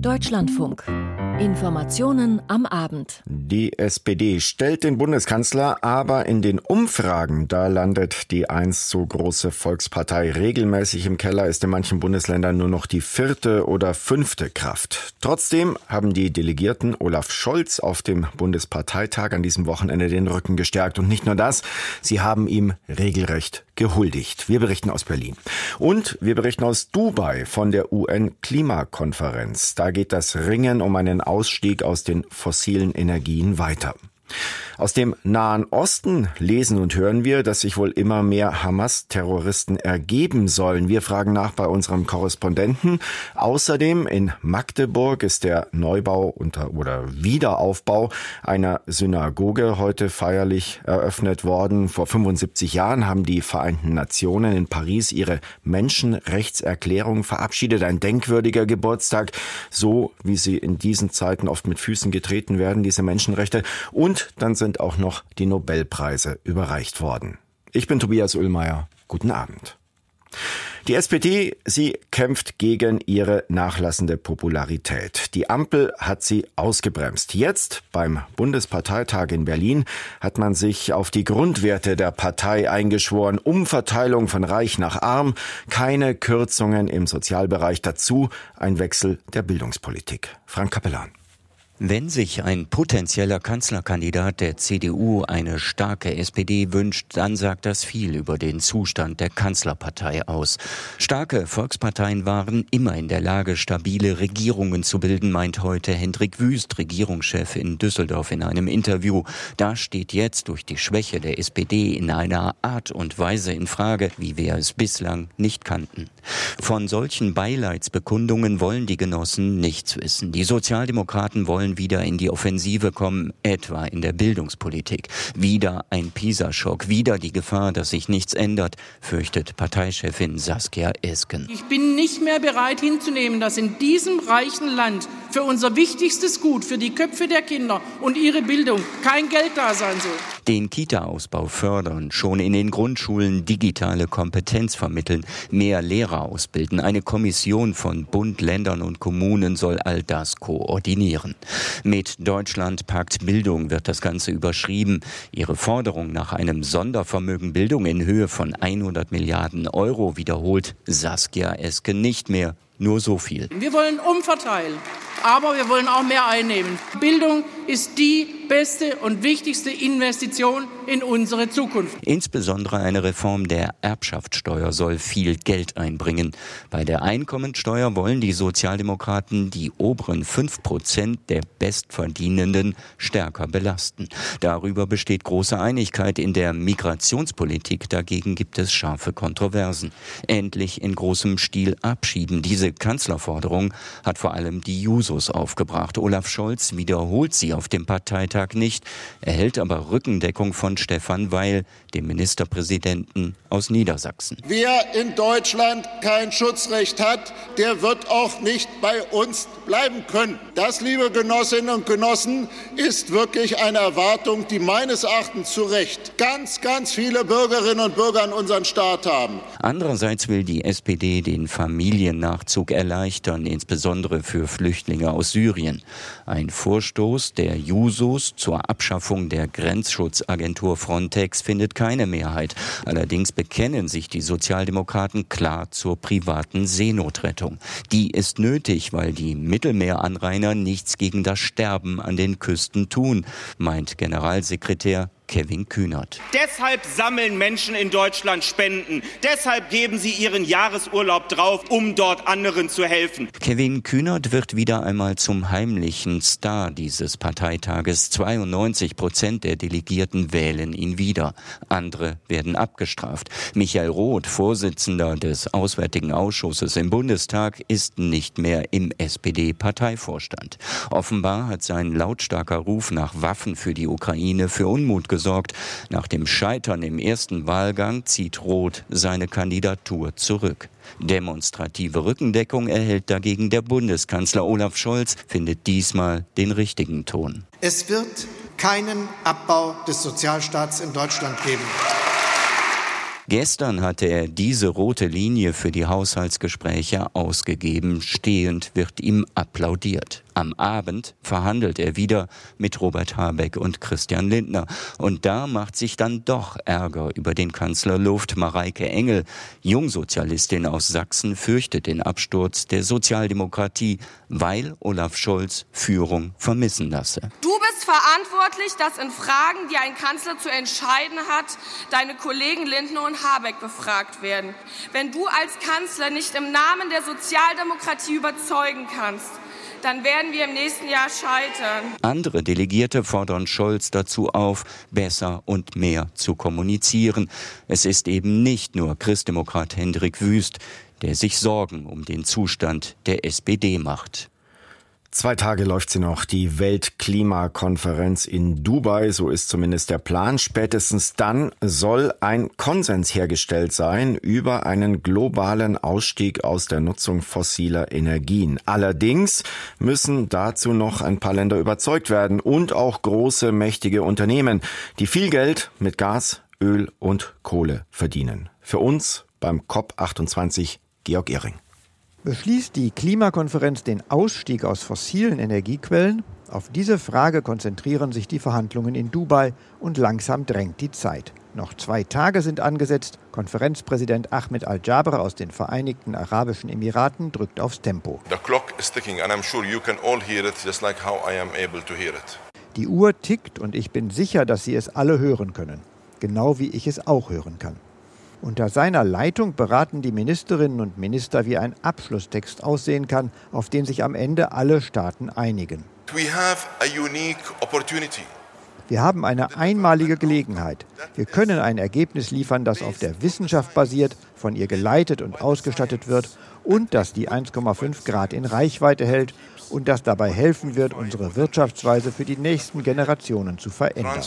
Deutschlandfunk. Informationen am Abend. Die SPD stellt den Bundeskanzler, aber in den Umfragen, da landet die einst so große Volkspartei regelmäßig im Keller, ist in manchen Bundesländern nur noch die vierte oder fünfte Kraft. Trotzdem haben die Delegierten Olaf Scholz auf dem Bundesparteitag an diesem Wochenende den Rücken gestärkt. Und nicht nur das, sie haben ihm regelrecht gehuldigt. Wir berichten aus Berlin. Und wir berichten aus Dubai von der UN-Klimakonferenz. Da geht das Ringen um einen Ausstieg aus den fossilen Energien weiter. Aus dem Nahen Osten lesen und hören wir, dass sich wohl immer mehr Hamas-Terroristen ergeben sollen. Wir fragen nach bei unserem Korrespondenten. Außerdem in Magdeburg ist der Neubau unter oder Wiederaufbau einer Synagoge heute feierlich eröffnet worden. Vor 75 Jahren haben die Vereinten Nationen in Paris ihre Menschenrechtserklärung verabschiedet. Ein denkwürdiger Geburtstag, so wie sie in diesen Zeiten oft mit Füßen getreten werden, diese Menschenrechte. Und dann sind sind auch noch die Nobelpreise überreicht worden. Ich bin Tobias Ullmeier. Guten Abend. Die SPD, sie kämpft gegen ihre nachlassende Popularität. Die Ampel hat sie ausgebremst. Jetzt beim Bundesparteitag in Berlin hat man sich auf die Grundwerte der Partei eingeschworen. Umverteilung von Reich nach Arm, keine Kürzungen im Sozialbereich, dazu ein Wechsel der Bildungspolitik. Frank Kapellan. Wenn sich ein potenzieller Kanzlerkandidat der CDU eine starke SPD wünscht, dann sagt das viel über den Zustand der Kanzlerpartei aus. Starke Volksparteien waren immer in der Lage, stabile Regierungen zu bilden, meint heute Hendrik Wüst, Regierungschef in Düsseldorf in einem Interview. Da steht jetzt durch die Schwäche der SPD in einer Art und Weise in Frage, wie wir es bislang nicht kannten. Von solchen Beileidsbekundungen wollen die Genossen nichts wissen. Die Sozialdemokraten wollen wollen wieder in die Offensive kommen, etwa in der Bildungspolitik. Wieder ein PISA-Schock, wieder die Gefahr, dass sich nichts ändert, fürchtet Parteichefin Saskia Esken. Ich bin nicht mehr bereit hinzunehmen, dass in diesem reichen Land für unser wichtigstes Gut, für die Köpfe der Kinder und ihre Bildung kein Geld da sein soll. Den Kita-Ausbau fördern, schon in den Grundschulen digitale Kompetenz vermitteln, mehr Lehrer ausbilden. Eine Kommission von Bund, Ländern und Kommunen soll all das koordinieren. Mit Deutschland packt Bildung wird das Ganze überschrieben. Ihre Forderung nach einem Sondervermögen Bildung in Höhe von 100 Milliarden Euro wiederholt Saskia Eske nicht mehr. Nur so viel. Wir wollen umverteilen, aber wir wollen auch mehr einnehmen. Bildung ist die beste und wichtigste Investition in unsere Zukunft. Insbesondere eine Reform der Erbschaftssteuer soll viel Geld einbringen. Bei der Einkommensteuer wollen die Sozialdemokraten die oberen fünf Prozent der Bestverdienenden stärker belasten. Darüber besteht große Einigkeit in der Migrationspolitik. Dagegen gibt es scharfe Kontroversen. Endlich in großem Stil abschieben. Diese Kanzlerforderung hat vor allem die Jusos aufgebracht. Olaf Scholz wiederholt sie auf dem Parteitag Bundestag nicht, erhält aber Rückendeckung von Stefan Weil, dem Ministerpräsidenten aus Niedersachsen. Wer in Deutschland kein Schutzrecht hat, der wird auch nicht bei uns bleiben können. Das, liebe Genossinnen und Genossen, ist wirklich eine Erwartung, die meines Erachtens zu Recht ganz, ganz viele Bürgerinnen und Bürger in unserem Staat haben. Andererseits will die SPD den Familiennachzug erleichtern, insbesondere für Flüchtlinge aus Syrien. Ein Vorstoß der Jusos zur Abschaffung der Grenzschutzagentur Frontex findet keine Mehrheit. Allerdings bekennen sich die Sozialdemokraten klar zur privaten Seenotrettung. Die ist nötig, weil die Mittelmeeranrainer nichts gegen das Sterben an den Küsten tun, meint Generalsekretär Kevin Kühnert. Deshalb sammeln Menschen in Deutschland Spenden. Deshalb geben sie ihren Jahresurlaub drauf, um dort anderen zu helfen. Kevin Kühnert wird wieder einmal zum heimlichen Star dieses Parteitages. 92 Prozent der Delegierten wählen ihn wieder. Andere werden abgestraft. Michael Roth, Vorsitzender des Auswärtigen Ausschusses im Bundestag, ist nicht mehr im SPD-Parteivorstand. Offenbar hat sein lautstarker Ruf nach Waffen für die Ukraine für Unmut gesorgt gesorgt. Nach dem Scheitern im ersten Wahlgang zieht Roth seine Kandidatur zurück. Demonstrative Rückendeckung erhält dagegen der Bundeskanzler Olaf Scholz, findet diesmal den richtigen Ton. Es wird keinen Abbau des Sozialstaats in Deutschland geben. Gestern hatte er diese rote Linie für die Haushaltsgespräche ausgegeben. Stehend wird ihm applaudiert. Am Abend verhandelt er wieder mit Robert Habeck und Christian Lindner. Und da macht sich dann doch Ärger über den Kanzler Luft. Mareike Engel, Jungsozialistin aus Sachsen, fürchtet den Absturz der Sozialdemokratie, weil Olaf Scholz Führung vermissen lasse. Du bist verantwortlich, dass in Fragen, die ein Kanzler zu entscheiden hat, deine Kollegen Lindner und Habeck befragt werden. Wenn du als Kanzler nicht im Namen der Sozialdemokratie überzeugen kannst, dann werden wir im nächsten Jahr scheitern. Andere Delegierte fordern Scholz dazu auf, besser und mehr zu kommunizieren. Es ist eben nicht nur Christdemokrat Hendrik Wüst, der sich Sorgen um den Zustand der SPD macht. Zwei Tage läuft sie noch, die Weltklimakonferenz in Dubai, so ist zumindest der Plan. Spätestens dann soll ein Konsens hergestellt sein über einen globalen Ausstieg aus der Nutzung fossiler Energien. Allerdings müssen dazu noch ein paar Länder überzeugt werden und auch große, mächtige Unternehmen, die viel Geld mit Gas, Öl und Kohle verdienen. Für uns beim COP28 Georg Ehring. Beschließt die Klimakonferenz den Ausstieg aus fossilen Energiequellen? Auf diese Frage konzentrieren sich die Verhandlungen in Dubai und langsam drängt die Zeit. Noch zwei Tage sind angesetzt. Konferenzpräsident Ahmed Al-Jaber aus den Vereinigten Arabischen Emiraten drückt aufs Tempo. Die Uhr tickt und ich bin sicher, dass Sie es alle hören können. Genau wie ich es auch hören kann. Unter seiner Leitung beraten die Ministerinnen und Minister, wie ein Abschlusstext aussehen kann, auf den sich am Ende alle Staaten einigen. Wir haben eine einmalige Gelegenheit. Wir können ein Ergebnis liefern, das auf der Wissenschaft basiert, von ihr geleitet und ausgestattet wird und das die 1,5 Grad in Reichweite hält und das dabei helfen wird, unsere Wirtschaftsweise für die nächsten Generationen zu verändern.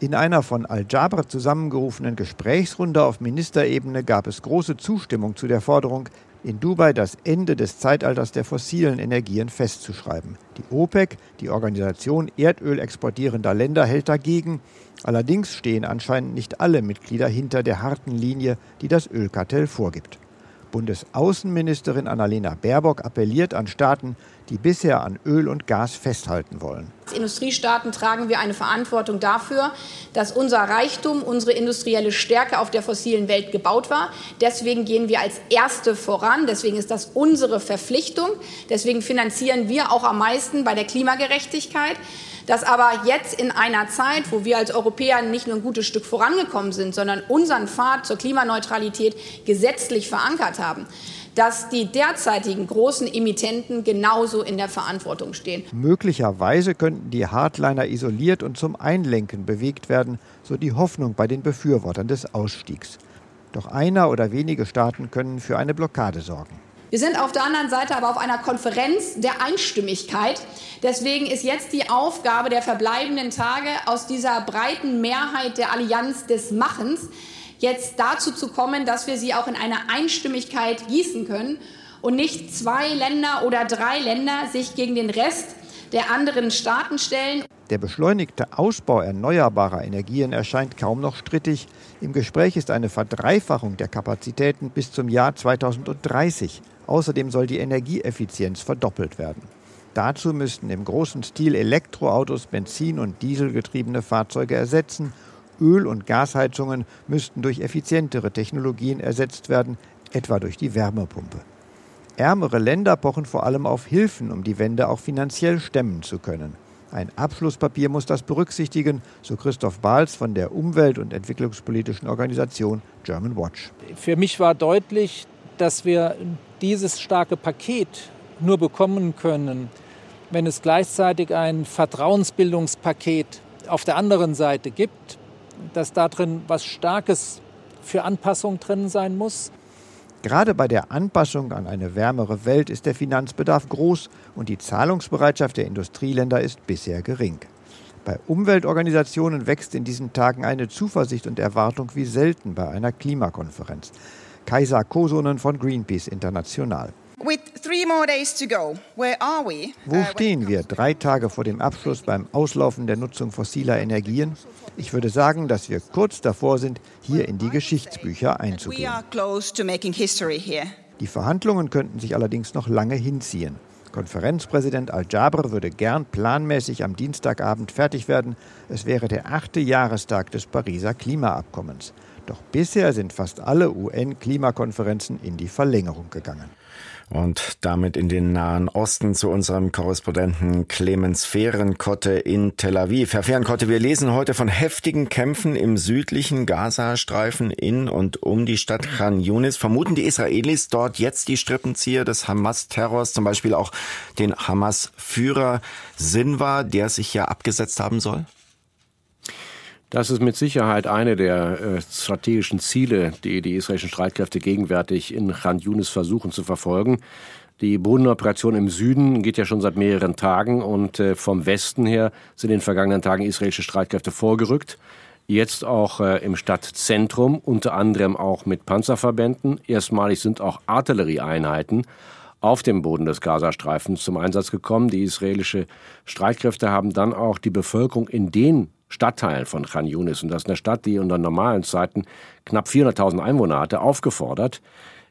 In einer von Al-Jaber zusammengerufenen Gesprächsrunde auf Ministerebene gab es große Zustimmung zu der Forderung, in Dubai das Ende des Zeitalters der fossilen Energien festzuschreiben. Die OPEC, die Organisation Erdöl exportierender Länder, hält dagegen. Allerdings stehen anscheinend nicht alle Mitglieder hinter der harten Linie, die das Ölkartell vorgibt. Bundesaußenministerin Annalena Baerbock appelliert an Staaten, die bisher an Öl und Gas festhalten wollen. Als Industriestaaten tragen wir eine Verantwortung dafür, dass unser Reichtum, unsere industrielle Stärke auf der fossilen Welt gebaut war. Deswegen gehen wir als Erste voran. Deswegen ist das unsere Verpflichtung. Deswegen finanzieren wir auch am meisten bei der Klimagerechtigkeit dass aber jetzt in einer Zeit, wo wir als Europäer nicht nur ein gutes Stück vorangekommen sind, sondern unseren Pfad zur Klimaneutralität gesetzlich verankert haben, dass die derzeitigen großen Emittenten genauso in der Verantwortung stehen. Möglicherweise könnten die Hardliner isoliert und zum Einlenken bewegt werden, so die Hoffnung bei den Befürwortern des Ausstiegs. Doch einer oder wenige Staaten können für eine Blockade sorgen. Wir sind auf der anderen Seite aber auf einer Konferenz der Einstimmigkeit. Deswegen ist jetzt die Aufgabe der verbleibenden Tage aus dieser breiten Mehrheit der Allianz des Machens jetzt dazu zu kommen, dass wir sie auch in eine Einstimmigkeit gießen können und nicht zwei Länder oder drei Länder sich gegen den Rest der anderen Staaten stellen. Der beschleunigte Ausbau erneuerbarer Energien erscheint kaum noch strittig. Im Gespräch ist eine Verdreifachung der Kapazitäten bis zum Jahr 2030. Außerdem soll die Energieeffizienz verdoppelt werden. Dazu müssten im großen Stil Elektroautos Benzin- und Dieselgetriebene Fahrzeuge ersetzen. Öl- und Gasheizungen müssten durch effizientere Technologien ersetzt werden, etwa durch die Wärmepumpe. Ärmere Länder pochen vor allem auf Hilfen, um die Wende auch finanziell stemmen zu können. Ein Abschlusspapier muss das berücksichtigen, so Christoph Bahls von der Umwelt- und entwicklungspolitischen Organisation German Watch. Für mich war deutlich, dass wir dieses starke Paket nur bekommen können, wenn es gleichzeitig ein Vertrauensbildungspaket auf der anderen Seite gibt, dass da drin was Starkes für Anpassung drin sein muss. Gerade bei der Anpassung an eine wärmere Welt ist der Finanzbedarf groß und die Zahlungsbereitschaft der Industrieländer ist bisher gering. Bei Umweltorganisationen wächst in diesen Tagen eine Zuversicht und Erwartung wie selten bei einer Klimakonferenz. Kaiser Kosonen von Greenpeace International. Wo stehen wir drei Tage vor dem Abschluss beim Auslaufen der Nutzung fossiler Energien? Ich würde sagen, dass wir kurz davor sind, hier in die Geschichtsbücher einzugehen. Die Verhandlungen könnten sich allerdings noch lange hinziehen. Konferenzpräsident Al-Jaber würde gern planmäßig am Dienstagabend fertig werden. Es wäre der achte Jahrestag des Pariser Klimaabkommens. Doch bisher sind fast alle UN-Klimakonferenzen in die Verlängerung gegangen. Und damit in den Nahen Osten zu unserem Korrespondenten Clemens Fehrenkotte in Tel Aviv. Herr Fehrenkotte, wir lesen heute von heftigen Kämpfen im südlichen Gazastreifen in und um die Stadt Khan Yunis. Vermuten die Israelis dort jetzt die Strippenzieher des Hamas-Terrors, zum Beispiel auch den Hamas-Führer Sinwar, der sich ja abgesetzt haben soll? Das ist mit Sicherheit eine der äh, strategischen Ziele, die die israelischen Streitkräfte gegenwärtig in Khan Yunis versuchen zu verfolgen. Die Bodenoperation im Süden geht ja schon seit mehreren Tagen und äh, vom Westen her sind in den vergangenen Tagen israelische Streitkräfte vorgerückt. Jetzt auch äh, im Stadtzentrum, unter anderem auch mit Panzerverbänden. Erstmalig sind auch Artillerieeinheiten auf dem Boden des Gazastreifens zum Einsatz gekommen. Die israelische Streitkräfte haben dann auch die Bevölkerung in den Stadtteilen von Khan Yunis, und das ist eine Stadt, die unter normalen Zeiten knapp 400.000 Einwohner hatte, aufgefordert,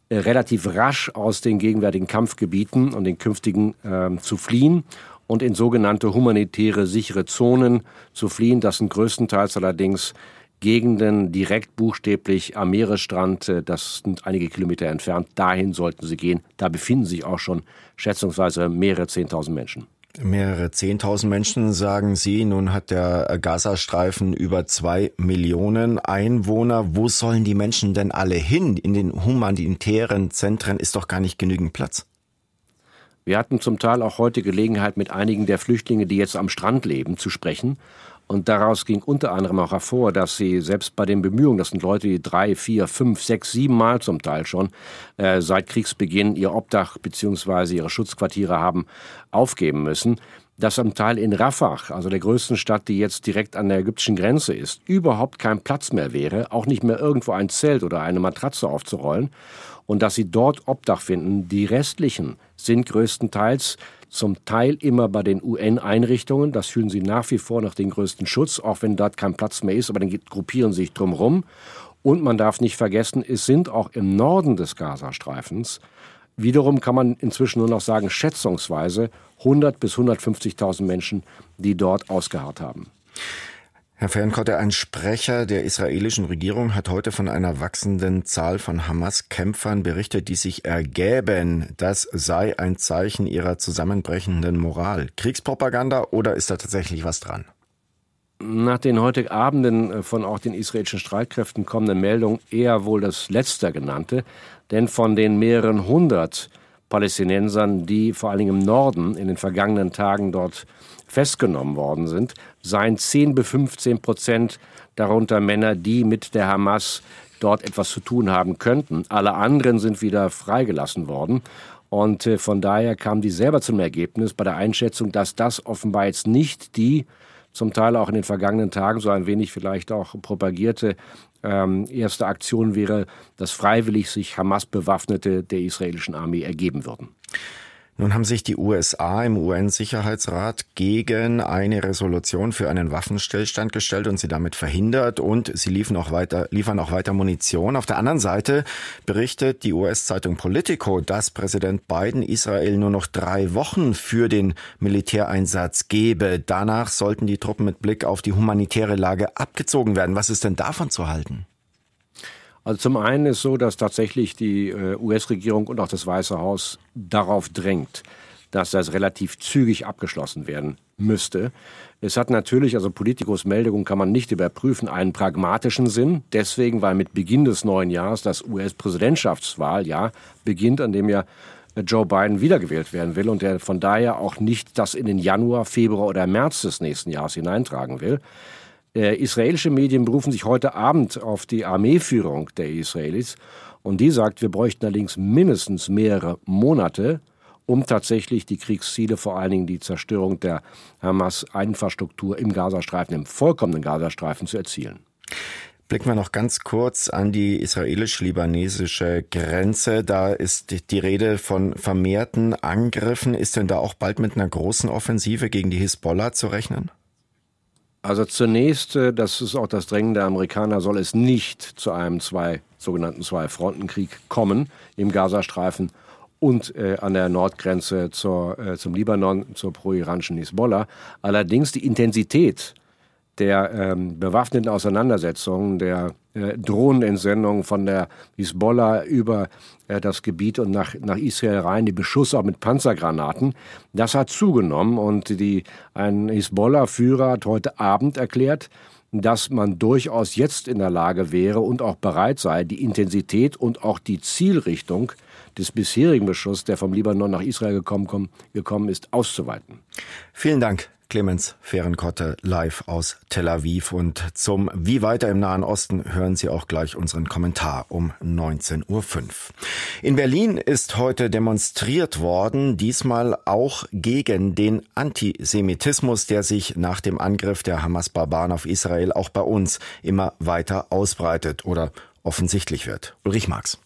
äh, relativ rasch aus den gegenwärtigen Kampfgebieten und den künftigen äh, zu fliehen und in sogenannte humanitäre sichere Zonen zu fliehen. Das sind größtenteils allerdings Gegenden direkt buchstäblich am Meeresstrand, äh, das sind einige Kilometer entfernt. Dahin sollten sie gehen. Da befinden sich auch schon schätzungsweise mehrere Zehntausend Menschen. Mehrere Zehntausend Menschen, sagen Sie. Nun hat der Gazastreifen über zwei Millionen Einwohner. Wo sollen die Menschen denn alle hin? In den humanitären Zentren ist doch gar nicht genügend Platz. Wir hatten zum Teil auch heute Gelegenheit, mit einigen der Flüchtlinge, die jetzt am Strand leben, zu sprechen. Und daraus ging unter anderem auch hervor, dass sie selbst bei den Bemühungen, das sind Leute, die drei, vier, fünf, sechs, sieben Mal zum Teil schon äh, seit Kriegsbeginn ihr Obdach bzw. ihre Schutzquartiere haben aufgeben müssen, dass am Teil in Rafah, also der größten Stadt, die jetzt direkt an der ägyptischen Grenze ist, überhaupt kein Platz mehr wäre, auch nicht mehr irgendwo ein Zelt oder eine Matratze aufzurollen und dass sie dort Obdach finden. Die restlichen sind größtenteils zum Teil immer bei den UN-Einrichtungen. Das fühlen sie nach wie vor nach den größten Schutz, auch wenn dort kein Platz mehr ist, aber dann gruppieren sie sich drumherum. Und man darf nicht vergessen, es sind auch im Norden des Gazastreifens, wiederum kann man inzwischen nur noch sagen, schätzungsweise 100 bis 150.000 Menschen, die dort ausgeharrt haben. Herr Fernkotte, ein Sprecher der israelischen Regierung hat heute von einer wachsenden Zahl von Hamas-Kämpfern berichtet, die sich ergäben. Das sei ein Zeichen ihrer zusammenbrechenden Moral. Kriegspropaganda oder ist da tatsächlich was dran? Nach den heute Abenden äh, von auch den israelischen Streitkräften kommenden Meldungen eher wohl das letzte genannte, denn von den mehreren hundert Palästinensern, die vor allen Dingen im Norden in den vergangenen Tagen dort festgenommen worden sind, seien 10 bis 15 Prozent darunter Männer, die mit der Hamas dort etwas zu tun haben könnten. Alle anderen sind wieder freigelassen worden. Und äh, von daher kam die selber zum Ergebnis bei der Einschätzung, dass das offenbar jetzt nicht die zum Teil auch in den vergangenen Tagen so ein wenig vielleicht auch propagierte ähm, erste Aktion wäre, dass freiwillig sich Hamas bewaffnete der israelischen Armee ergeben würden. Nun haben sich die USA im UN-Sicherheitsrat gegen eine Resolution für einen Waffenstillstand gestellt und sie damit verhindert und sie liefern auch weiter, liefern auch weiter Munition. Auf der anderen Seite berichtet die US-Zeitung Politico, dass Präsident Biden Israel nur noch drei Wochen für den Militäreinsatz gebe. Danach sollten die Truppen mit Blick auf die humanitäre Lage abgezogen werden. Was ist denn davon zu halten? Also zum einen ist so, dass tatsächlich die äh, US-Regierung und auch das Weiße Haus darauf drängt, dass das relativ zügig abgeschlossen werden müsste. Es hat natürlich, also Politikos Meldung kann man nicht überprüfen, einen pragmatischen Sinn. Deswegen, weil mit Beginn des neuen Jahres das US-Präsidentschaftswahljahr beginnt, an dem ja Joe Biden wiedergewählt werden will und der von daher auch nicht das in den Januar, Februar oder März des nächsten Jahres hineintragen will. Äh, israelische Medien berufen sich heute Abend auf die Armeeführung der Israelis und die sagt, wir bräuchten allerdings mindestens mehrere Monate, um tatsächlich die Kriegsziele, vor allen Dingen die Zerstörung der Hamas-Infrastruktur im Gazastreifen, im vollkommenen Gazastreifen zu erzielen. Blicken wir noch ganz kurz an die israelisch-libanesische Grenze. Da ist die Rede von vermehrten Angriffen. Ist denn da auch bald mit einer großen Offensive gegen die Hisbollah zu rechnen? Also zunächst, äh, das ist auch das Drängen der Amerikaner, soll es nicht zu einem zwei, sogenannten Zwei-Fronten-Krieg kommen im Gazastreifen und äh, an der Nordgrenze zur, äh, zum Libanon, zur pro-iranischen Hisbollah. Allerdings die Intensität der ähm, bewaffneten Auseinandersetzungen, der äh, Drohnenentsendungen von der Hisbollah über äh, das Gebiet und nach, nach Israel rein, die Beschusse auch mit Panzergranaten, das hat zugenommen und die, ein Hisbollah-Führer hat heute Abend erklärt, dass man durchaus jetzt in der Lage wäre und auch bereit sei, die Intensität und auch die Zielrichtung des bisherigen Beschusses, der vom Libanon nach Israel gekommen, gekommen ist, auszuweiten. Vielen Dank. Clemens Fehrenkotte live aus Tel Aviv. Und zum Wie weiter im Nahen Osten hören Sie auch gleich unseren Kommentar um 19.05 Uhr. In Berlin ist heute demonstriert worden, diesmal auch gegen den Antisemitismus, der sich nach dem Angriff der Hamas-Barbaren auf Israel auch bei uns immer weiter ausbreitet oder offensichtlich wird. Ulrich Marx.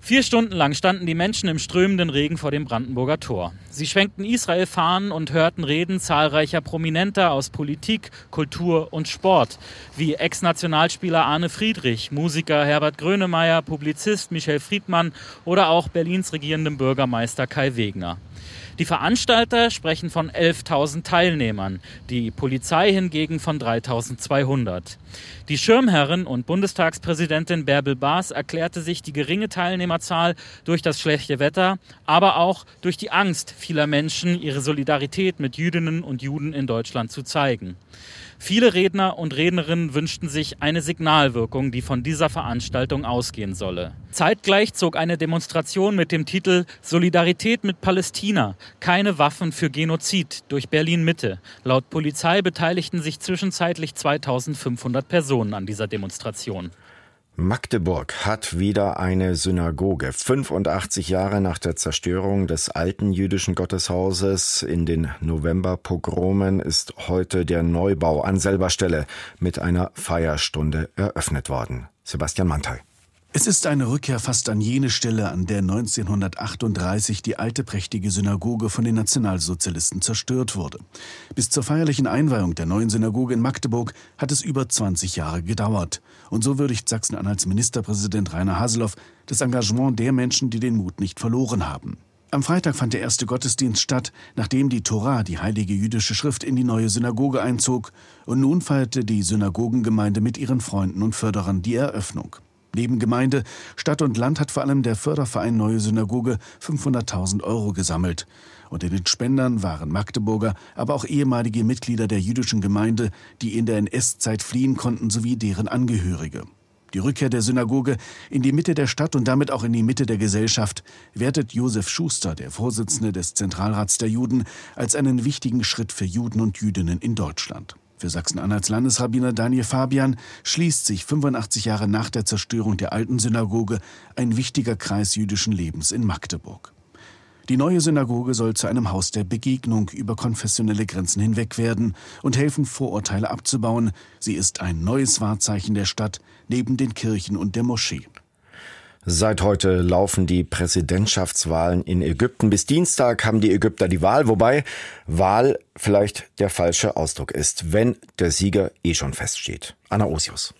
Vier Stunden lang standen die Menschen im strömenden Regen vor dem Brandenburger Tor. Sie schwenkten Israel-Fahnen und hörten Reden zahlreicher Prominenter aus Politik, Kultur und Sport, wie Ex-Nationalspieler Arne Friedrich, Musiker Herbert Grönemeyer, Publizist Michel Friedmann oder auch Berlins regierendem Bürgermeister Kai Wegner. Die Veranstalter sprechen von 11.000 Teilnehmern, die Polizei hingegen von 3.200. Die Schirmherrin und Bundestagspräsidentin Bärbel Baas erklärte sich die geringe Teilnehmerzahl durch das schlechte Wetter, aber auch durch die Angst vieler Menschen, ihre Solidarität mit Jüdinnen und Juden in Deutschland zu zeigen. Viele Redner und Rednerinnen wünschten sich eine Signalwirkung, die von dieser Veranstaltung ausgehen solle. Zeitgleich zog eine Demonstration mit dem Titel Solidarität mit Palästina, keine Waffen für Genozid durch Berlin Mitte. Laut Polizei beteiligten sich zwischenzeitlich 2500 Personen an dieser Demonstration. Magdeburg hat wieder eine Synagoge. 85 Jahre nach der Zerstörung des alten jüdischen Gotteshauses in den Novemberpogromen ist heute der Neubau an selber Stelle mit einer Feierstunde eröffnet worden. Sebastian Mantei. Es ist eine Rückkehr fast an jene Stelle, an der 1938 die alte prächtige Synagoge von den Nationalsozialisten zerstört wurde. Bis zur feierlichen Einweihung der neuen Synagoge in Magdeburg hat es über 20 Jahre gedauert. Und so würdigt Sachsen-Anhalts Ministerpräsident Rainer Haseloff das Engagement der Menschen, die den Mut nicht verloren haben. Am Freitag fand der erste Gottesdienst statt, nachdem die Tora, die heilige jüdische Schrift, in die neue Synagoge einzog. Und nun feierte die Synagogengemeinde mit ihren Freunden und Förderern die Eröffnung. Neben Gemeinde, Stadt und Land hat vor allem der Förderverein Neue Synagoge 500.000 Euro gesammelt. Unter den Spendern waren Magdeburger, aber auch ehemalige Mitglieder der jüdischen Gemeinde, die in der NS-Zeit fliehen konnten, sowie deren Angehörige. Die Rückkehr der Synagoge in die Mitte der Stadt und damit auch in die Mitte der Gesellschaft wertet Josef Schuster, der Vorsitzende des Zentralrats der Juden, als einen wichtigen Schritt für Juden und Jüdinnen in Deutschland. Für Sachsen-Anhalts Landesrabbiner Daniel Fabian schließt sich 85 Jahre nach der Zerstörung der alten Synagoge ein wichtiger Kreis jüdischen Lebens in Magdeburg. Die neue Synagoge soll zu einem Haus der Begegnung über konfessionelle Grenzen hinweg werden und helfen, Vorurteile abzubauen. Sie ist ein neues Wahrzeichen der Stadt neben den Kirchen und der Moschee. Seit heute laufen die Präsidentschaftswahlen in Ägypten. Bis Dienstag haben die Ägypter die Wahl, wobei Wahl vielleicht der falsche Ausdruck ist, wenn der Sieger eh schon feststeht. Anna Osius.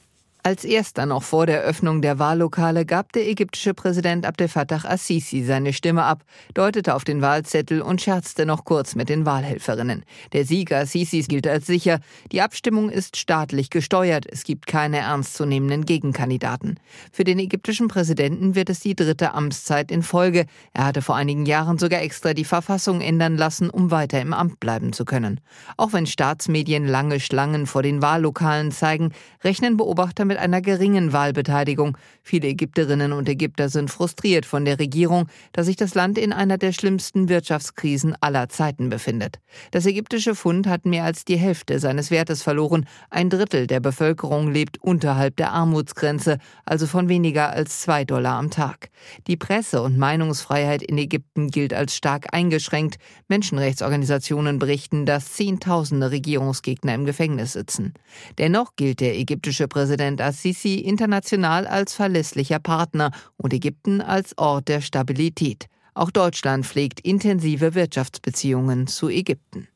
Als erster noch vor der Öffnung der Wahllokale gab der ägyptische Präsident Abdel Fattah Assisi seine Stimme ab, deutete auf den Wahlzettel und scherzte noch kurz mit den Wahlhelferinnen. Der Sieg Assisis gilt als sicher. Die Abstimmung ist staatlich gesteuert. Es gibt keine ernstzunehmenden Gegenkandidaten. Für den ägyptischen Präsidenten wird es die dritte Amtszeit in Folge. Er hatte vor einigen Jahren sogar extra die Verfassung ändern lassen, um weiter im Amt bleiben zu können. Auch wenn Staatsmedien lange Schlangen vor den Wahllokalen zeigen, rechnen Beobachter mit einer geringen Wahlbeteiligung. Viele Ägypterinnen und Ägypter sind frustriert von der Regierung, da sich das Land in einer der schlimmsten Wirtschaftskrisen aller Zeiten befindet. Das ägyptische Pfund hat mehr als die Hälfte seines Wertes verloren. Ein Drittel der Bevölkerung lebt unterhalb der Armutsgrenze, also von weniger als zwei Dollar am Tag. Die Presse- und Meinungsfreiheit in Ägypten gilt als stark eingeschränkt. Menschenrechtsorganisationen berichten, dass Zehntausende Regierungsgegner im Gefängnis sitzen. Dennoch gilt der ägyptische Präsident Präsident Assisi international als verlässlicher Partner und Ägypten als Ort der Stabilität. Auch Deutschland pflegt intensive Wirtschaftsbeziehungen zu Ägypten.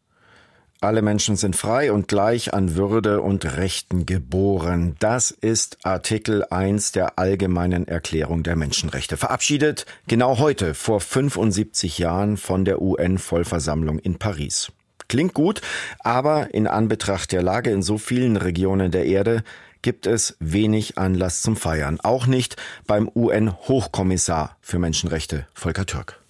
Alle Menschen sind frei und gleich an Würde und Rechten geboren. Das ist Artikel 1 der Allgemeinen Erklärung der Menschenrechte, verabschiedet genau heute vor 75 Jahren von der UN-Vollversammlung in Paris. Klingt gut, aber in Anbetracht der Lage in so vielen Regionen der Erde gibt es wenig Anlass zum Feiern. Auch nicht beim UN-Hochkommissar für Menschenrechte, Volker Türk.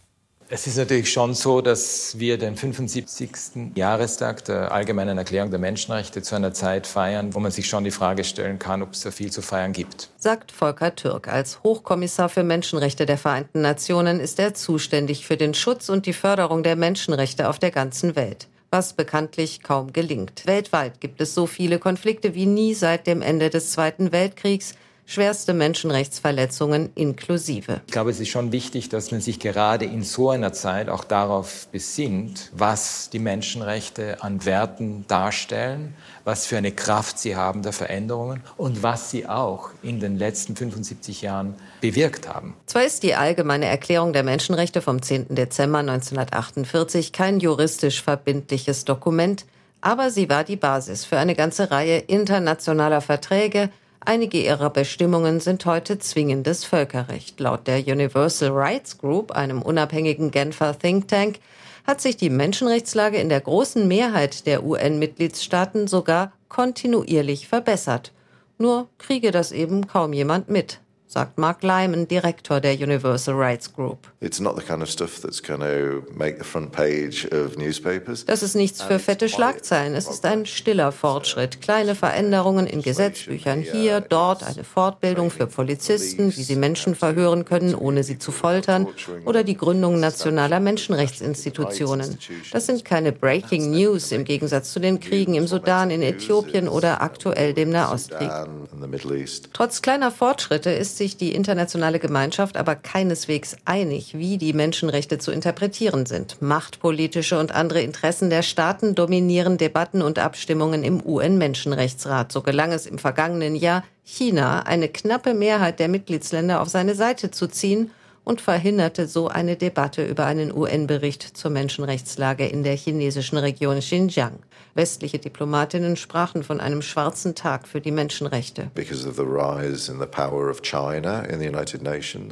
Es ist natürlich schon so, dass wir den 75. Jahrestag der Allgemeinen Erklärung der Menschenrechte zu einer Zeit feiern, wo man sich schon die Frage stellen kann, ob es da viel zu feiern gibt. Sagt Volker Türk. Als Hochkommissar für Menschenrechte der Vereinten Nationen ist er zuständig für den Schutz und die Förderung der Menschenrechte auf der ganzen Welt was bekanntlich kaum gelingt. Weltweit gibt es so viele Konflikte wie nie seit dem Ende des Zweiten Weltkriegs schwerste Menschenrechtsverletzungen inklusive. Ich glaube, es ist schon wichtig, dass man sich gerade in so einer Zeit auch darauf besinnt, was die Menschenrechte an Werten darstellen, was für eine Kraft sie haben der Veränderungen und was sie auch in den letzten 75 Jahren bewirkt haben. Zwar ist die Allgemeine Erklärung der Menschenrechte vom 10. Dezember 1948 kein juristisch verbindliches Dokument, aber sie war die Basis für eine ganze Reihe internationaler Verträge, Einige ihrer Bestimmungen sind heute zwingendes Völkerrecht. Laut der Universal Rights Group, einem unabhängigen Genfer Think Tank, hat sich die Menschenrechtslage in der großen Mehrheit der UN-Mitgliedstaaten sogar kontinuierlich verbessert. Nur kriege das eben kaum jemand mit sagt Mark Lyman, Direktor der Universal Rights Group. Das ist nichts für fette Schlagzeilen. Es ist ein stiller Fortschritt. Kleine Veränderungen in Gesetzbüchern hier, dort, eine Fortbildung für Polizisten, wie sie Menschen verhören können, ohne sie zu foltern, oder die Gründung nationaler Menschenrechtsinstitutionen. Das sind keine Breaking News im Gegensatz zu den Kriegen im Sudan, in Äthiopien oder aktuell dem Nahostkrieg. Trotz kleiner Fortschritte ist sich die internationale Gemeinschaft aber keineswegs einig, wie die Menschenrechte zu interpretieren sind. Machtpolitische und andere Interessen der Staaten dominieren Debatten und Abstimmungen im UN-Menschenrechtsrat. So gelang es im vergangenen Jahr, China eine knappe Mehrheit der Mitgliedsländer auf seine Seite zu ziehen und verhinderte so eine Debatte über einen UN-Bericht zur Menschenrechtslage in der chinesischen Region Xinjiang. Westliche Diplomatinnen sprachen von einem schwarzen Tag für die Menschenrechte.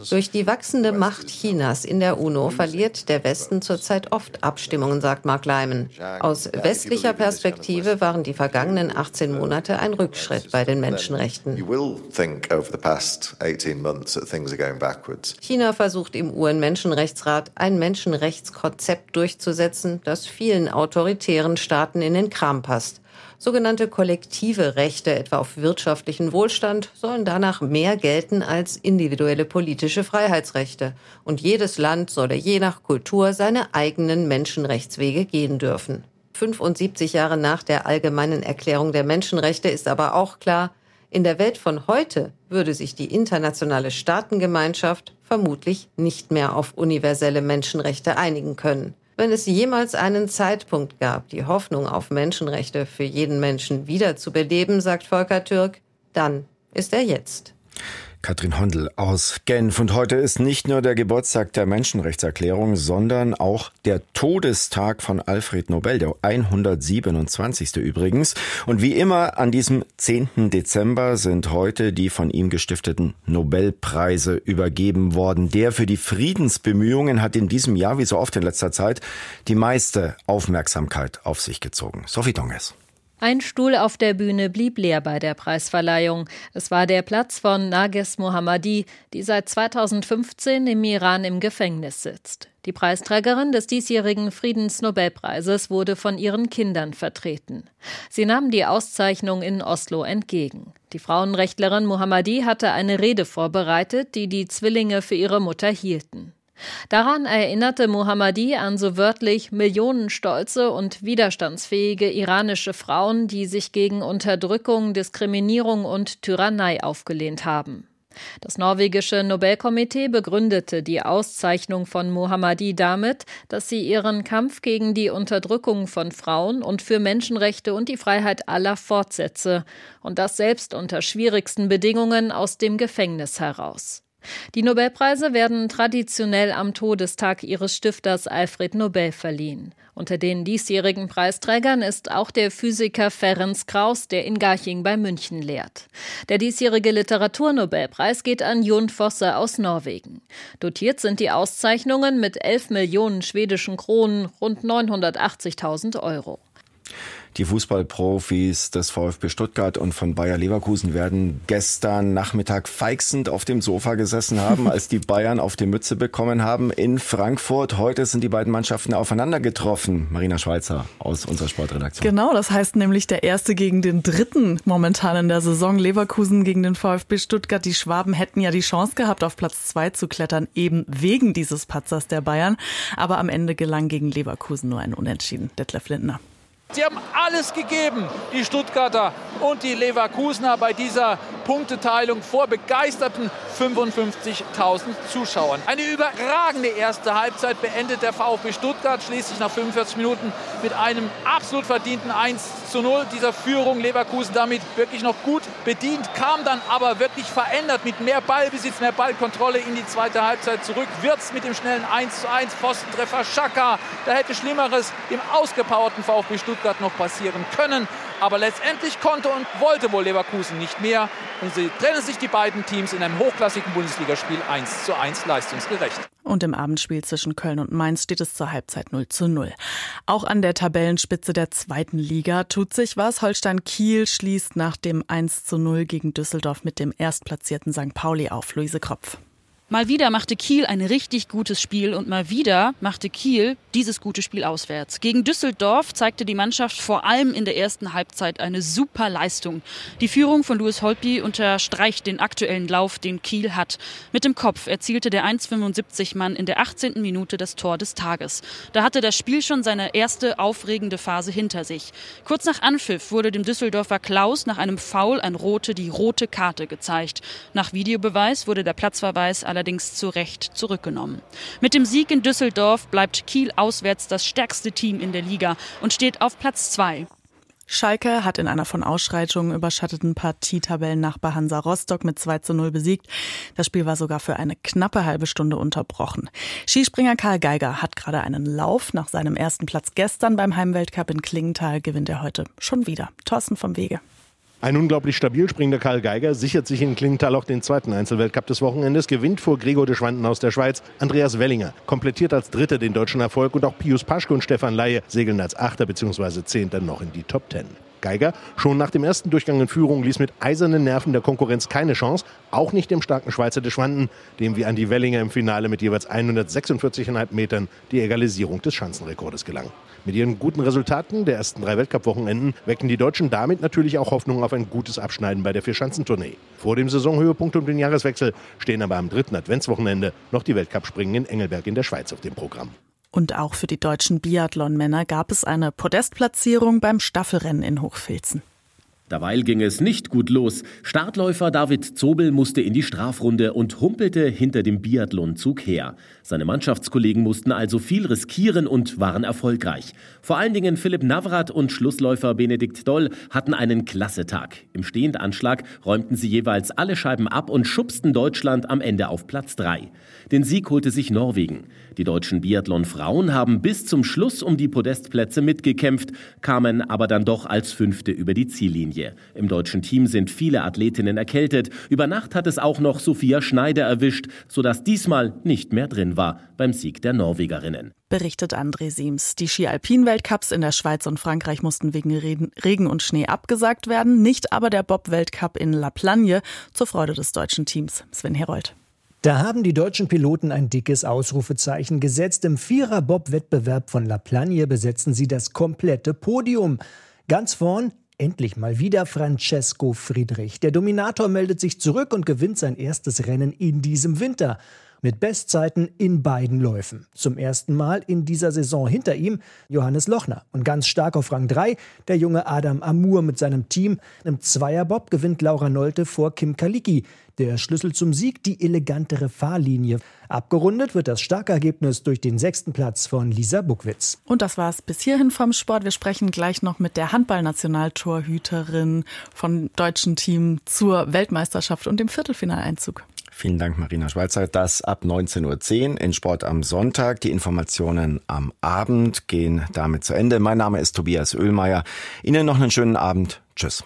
Durch die wachsende Macht Chinas in der UNO verliert der Westen zurzeit oft Abstimmungen, sagt Mark Lyman. Aus westlicher Perspektive waren die vergangenen 18 Monate ein Rückschritt bei den Menschenrechten. China versucht im UN-Menschenrechtsrat ein Menschenrechtskonzept durchzusetzen, das vielen autoritären Staaten in den Kram passt. Sogenannte kollektive Rechte, etwa auf wirtschaftlichen Wohlstand, sollen danach mehr gelten als individuelle politische Freiheitsrechte. Und jedes Land solle je nach Kultur seine eigenen Menschenrechtswege gehen dürfen. 75 Jahre nach der Allgemeinen Erklärung der Menschenrechte ist aber auch klar, in der Welt von heute würde sich die internationale Staatengemeinschaft vermutlich nicht mehr auf universelle Menschenrechte einigen können. Wenn es jemals einen Zeitpunkt gab, die Hoffnung auf Menschenrechte für jeden Menschen wiederzubeleben, sagt Volker Türk, dann ist er jetzt. Katrin Hondel aus Genf. Und heute ist nicht nur der Geburtstag der Menschenrechtserklärung, sondern auch der Todestag von Alfred Nobel, der 127. übrigens. Und wie immer an diesem 10. Dezember sind heute die von ihm gestifteten Nobelpreise übergeben worden. Der für die Friedensbemühungen hat in diesem Jahr, wie so oft in letzter Zeit, die meiste Aufmerksamkeit auf sich gezogen. Sophie Donges. Ein Stuhl auf der Bühne blieb leer bei der Preisverleihung. Es war der Platz von Nages Mohammadi, die seit 2015 im Iran im Gefängnis sitzt. Die Preisträgerin des diesjährigen Friedensnobelpreises wurde von ihren Kindern vertreten. Sie nahm die Auszeichnung in Oslo entgegen. Die Frauenrechtlerin Mohammadi hatte eine Rede vorbereitet, die die Zwillinge für ihre Mutter hielten. Daran erinnerte Mohammadi an so wörtlich millionenstolze und widerstandsfähige iranische Frauen, die sich gegen Unterdrückung, Diskriminierung und Tyrannei aufgelehnt haben. Das norwegische Nobelkomitee begründete die Auszeichnung von Mohammadi damit, dass sie ihren Kampf gegen die Unterdrückung von Frauen und für Menschenrechte und die Freiheit aller fortsetze, und das selbst unter schwierigsten Bedingungen aus dem Gefängnis heraus. Die Nobelpreise werden traditionell am Todestag ihres Stifters Alfred Nobel verliehen. Unter den diesjährigen Preisträgern ist auch der Physiker Ferenc Krauss, der in Garching bei München lehrt. Der diesjährige Literaturnobelpreis geht an Jon Fosse aus Norwegen. Dotiert sind die Auszeichnungen mit 11 Millionen schwedischen Kronen, rund 980.000 Euro. Die Fußballprofis des VfB Stuttgart und von Bayer Leverkusen werden gestern Nachmittag feixend auf dem Sofa gesessen haben, als die Bayern auf die Mütze bekommen haben in Frankfurt. Heute sind die beiden Mannschaften aufeinander getroffen. Marina Schweizer aus unserer Sportredaktion. Genau, das heißt nämlich der erste gegen den dritten momentan in der Saison. Leverkusen gegen den VfB Stuttgart. Die Schwaben hätten ja die Chance gehabt, auf Platz zwei zu klettern, eben wegen dieses Patzers der Bayern. Aber am Ende gelang gegen Leverkusen nur ein Unentschieden. Detlef Lindner. Sie haben alles gegeben, die Stuttgarter und die Leverkusener bei dieser Punkteteilung vor begeisterten 55.000 Zuschauern. Eine überragende erste Halbzeit beendet der VfB Stuttgart schließlich nach 45 Minuten mit einem absolut verdienten 1 zu 0 dieser Führung. Leverkusen damit wirklich noch gut bedient, kam dann aber wirklich verändert mit mehr Ballbesitz, mehr Ballkontrolle in die zweite Halbzeit zurück. Wirtz mit dem schnellen 1 zu 1 Postentreffer Schaka. Da hätte Schlimmeres dem ausgepowerten VfB Stuttgart noch passieren können. Aber letztendlich konnte und wollte wohl Leverkusen nicht mehr. Und sie trennen sich die beiden Teams in einem hochklassigen Bundesligaspiel 1 zu 1 leistungsgerecht. Und im Abendspiel zwischen Köln und Mainz steht es zur Halbzeit 0 zu 0. Auch an der Tabellenspitze der zweiten Liga tut sich was. Holstein Kiel schließt nach dem 1 zu 0 gegen Düsseldorf mit dem erstplatzierten St. Pauli auf. Luise Kropf. Mal wieder machte Kiel ein richtig gutes Spiel und mal wieder machte Kiel dieses gute Spiel auswärts. Gegen Düsseldorf zeigte die Mannschaft vor allem in der ersten Halbzeit eine super Leistung. Die Führung von Louis Holtby unterstreicht den aktuellen Lauf, den Kiel hat. Mit dem Kopf erzielte der 1,75 Mann in der 18. Minute das Tor des Tages. Da hatte das Spiel schon seine erste aufregende Phase hinter sich. Kurz nach Anpfiff wurde dem Düsseldorfer Klaus nach einem Foul ein Rote die rote Karte gezeigt. Nach Videobeweis wurde der Platzverweis allerdings allerdings zu Recht zurückgenommen. Mit dem Sieg in Düsseldorf bleibt Kiel auswärts das stärkste Team in der Liga und steht auf Platz zwei. Schalke hat in einer von Ausschreitungen überschatteten Partie Tabellennachbar Hansa Rostock mit 2 zu 0 besiegt. Das Spiel war sogar für eine knappe halbe Stunde unterbrochen. Skispringer Karl Geiger hat gerade einen Lauf. Nach seinem ersten Platz gestern beim Heimweltcup in Klingenthal gewinnt er heute schon wieder. Thorsten vom Wege. Ein unglaublich stabil springender Karl Geiger sichert sich in Klingenthal auch den zweiten Einzelweltcup des Wochenendes, gewinnt vor Gregor de Schwanden aus der Schweiz. Andreas Wellinger komplettiert als Dritter den deutschen Erfolg und auch Pius Paschke und Stefan Laie segeln als Achter bzw. Zehnter noch in die Top Ten. Geiger schon nach dem ersten Durchgang in Führung ließ mit eisernen Nerven der Konkurrenz keine Chance, auch nicht dem starken Schweizer de Schwanden, dem wie Andi Wellinger im Finale mit jeweils 146,5 Metern die Egalisierung des Schanzenrekordes gelang. Mit ihren guten Resultaten der ersten drei Weltcup-Wochenenden wecken die Deutschen damit natürlich auch Hoffnung auf ein gutes Abschneiden bei der Vierschanzentournee. Vor dem Saisonhöhepunkt um den Jahreswechsel stehen aber am dritten Adventswochenende noch die Weltcup-Springen in Engelberg in der Schweiz auf dem Programm. Und auch für die deutschen Biathlon-Männer gab es eine Podestplatzierung beim Staffelrennen in Hochfilzen. Derweil ging es nicht gut los. Startläufer David Zobel musste in die Strafrunde und humpelte hinter dem Biathlonzug her. Seine Mannschaftskollegen mussten also viel riskieren und waren erfolgreich. Vor allen Dingen Philipp Navrat und Schlussläufer Benedikt Doll hatten einen klasse Tag. Im Stehendanschlag räumten sie jeweils alle Scheiben ab und schubsten Deutschland am Ende auf Platz 3. Den Sieg holte sich Norwegen. Die deutschen Biathlon-Frauen haben bis zum Schluss um die Podestplätze mitgekämpft, kamen aber dann doch als Fünfte über die Ziellinie. Im deutschen Team sind viele Athletinnen erkältet. Über Nacht hat es auch noch Sophia Schneider erwischt, sodass diesmal nicht mehr drin war beim Sieg der Norwegerinnen. Berichtet André Siems. Die Ski-Alpin-Weltcups in der Schweiz und Frankreich mussten wegen Regen und Schnee abgesagt werden, nicht aber der Bob-Weltcup in La Plagne zur Freude des deutschen Teams. Sven Herold. Da haben die deutschen Piloten ein dickes Ausrufezeichen gesetzt. Im Vierer-Bob-Wettbewerb von La Plagne besetzen sie das komplette Podium. Ganz vorn endlich mal wieder Francesco Friedrich. Der Dominator meldet sich zurück und gewinnt sein erstes Rennen in diesem Winter mit Bestzeiten in beiden Läufen. Zum ersten Mal in dieser Saison hinter ihm Johannes Lochner und ganz stark auf Rang 3 der junge Adam Amur mit seinem Team. Im Zweierbob gewinnt Laura Nolte vor Kim Kalicki. Der Schlüssel zum Sieg die elegantere Fahrlinie. Abgerundet wird das starke Ergebnis durch den sechsten Platz von Lisa Buckwitz. Und das war's bis hierhin vom Sport. Wir sprechen gleich noch mit der Handballnationaltorhüterin vom deutschen Team zur Weltmeisterschaft und dem Viertelfinaleinzug. Vielen Dank, Marina Schweizer. Das ab 19.10 Uhr in Sport am Sonntag. Die Informationen am Abend gehen damit zu Ende. Mein Name ist Tobias Oehlmeier. Ihnen noch einen schönen Abend. Tschüss.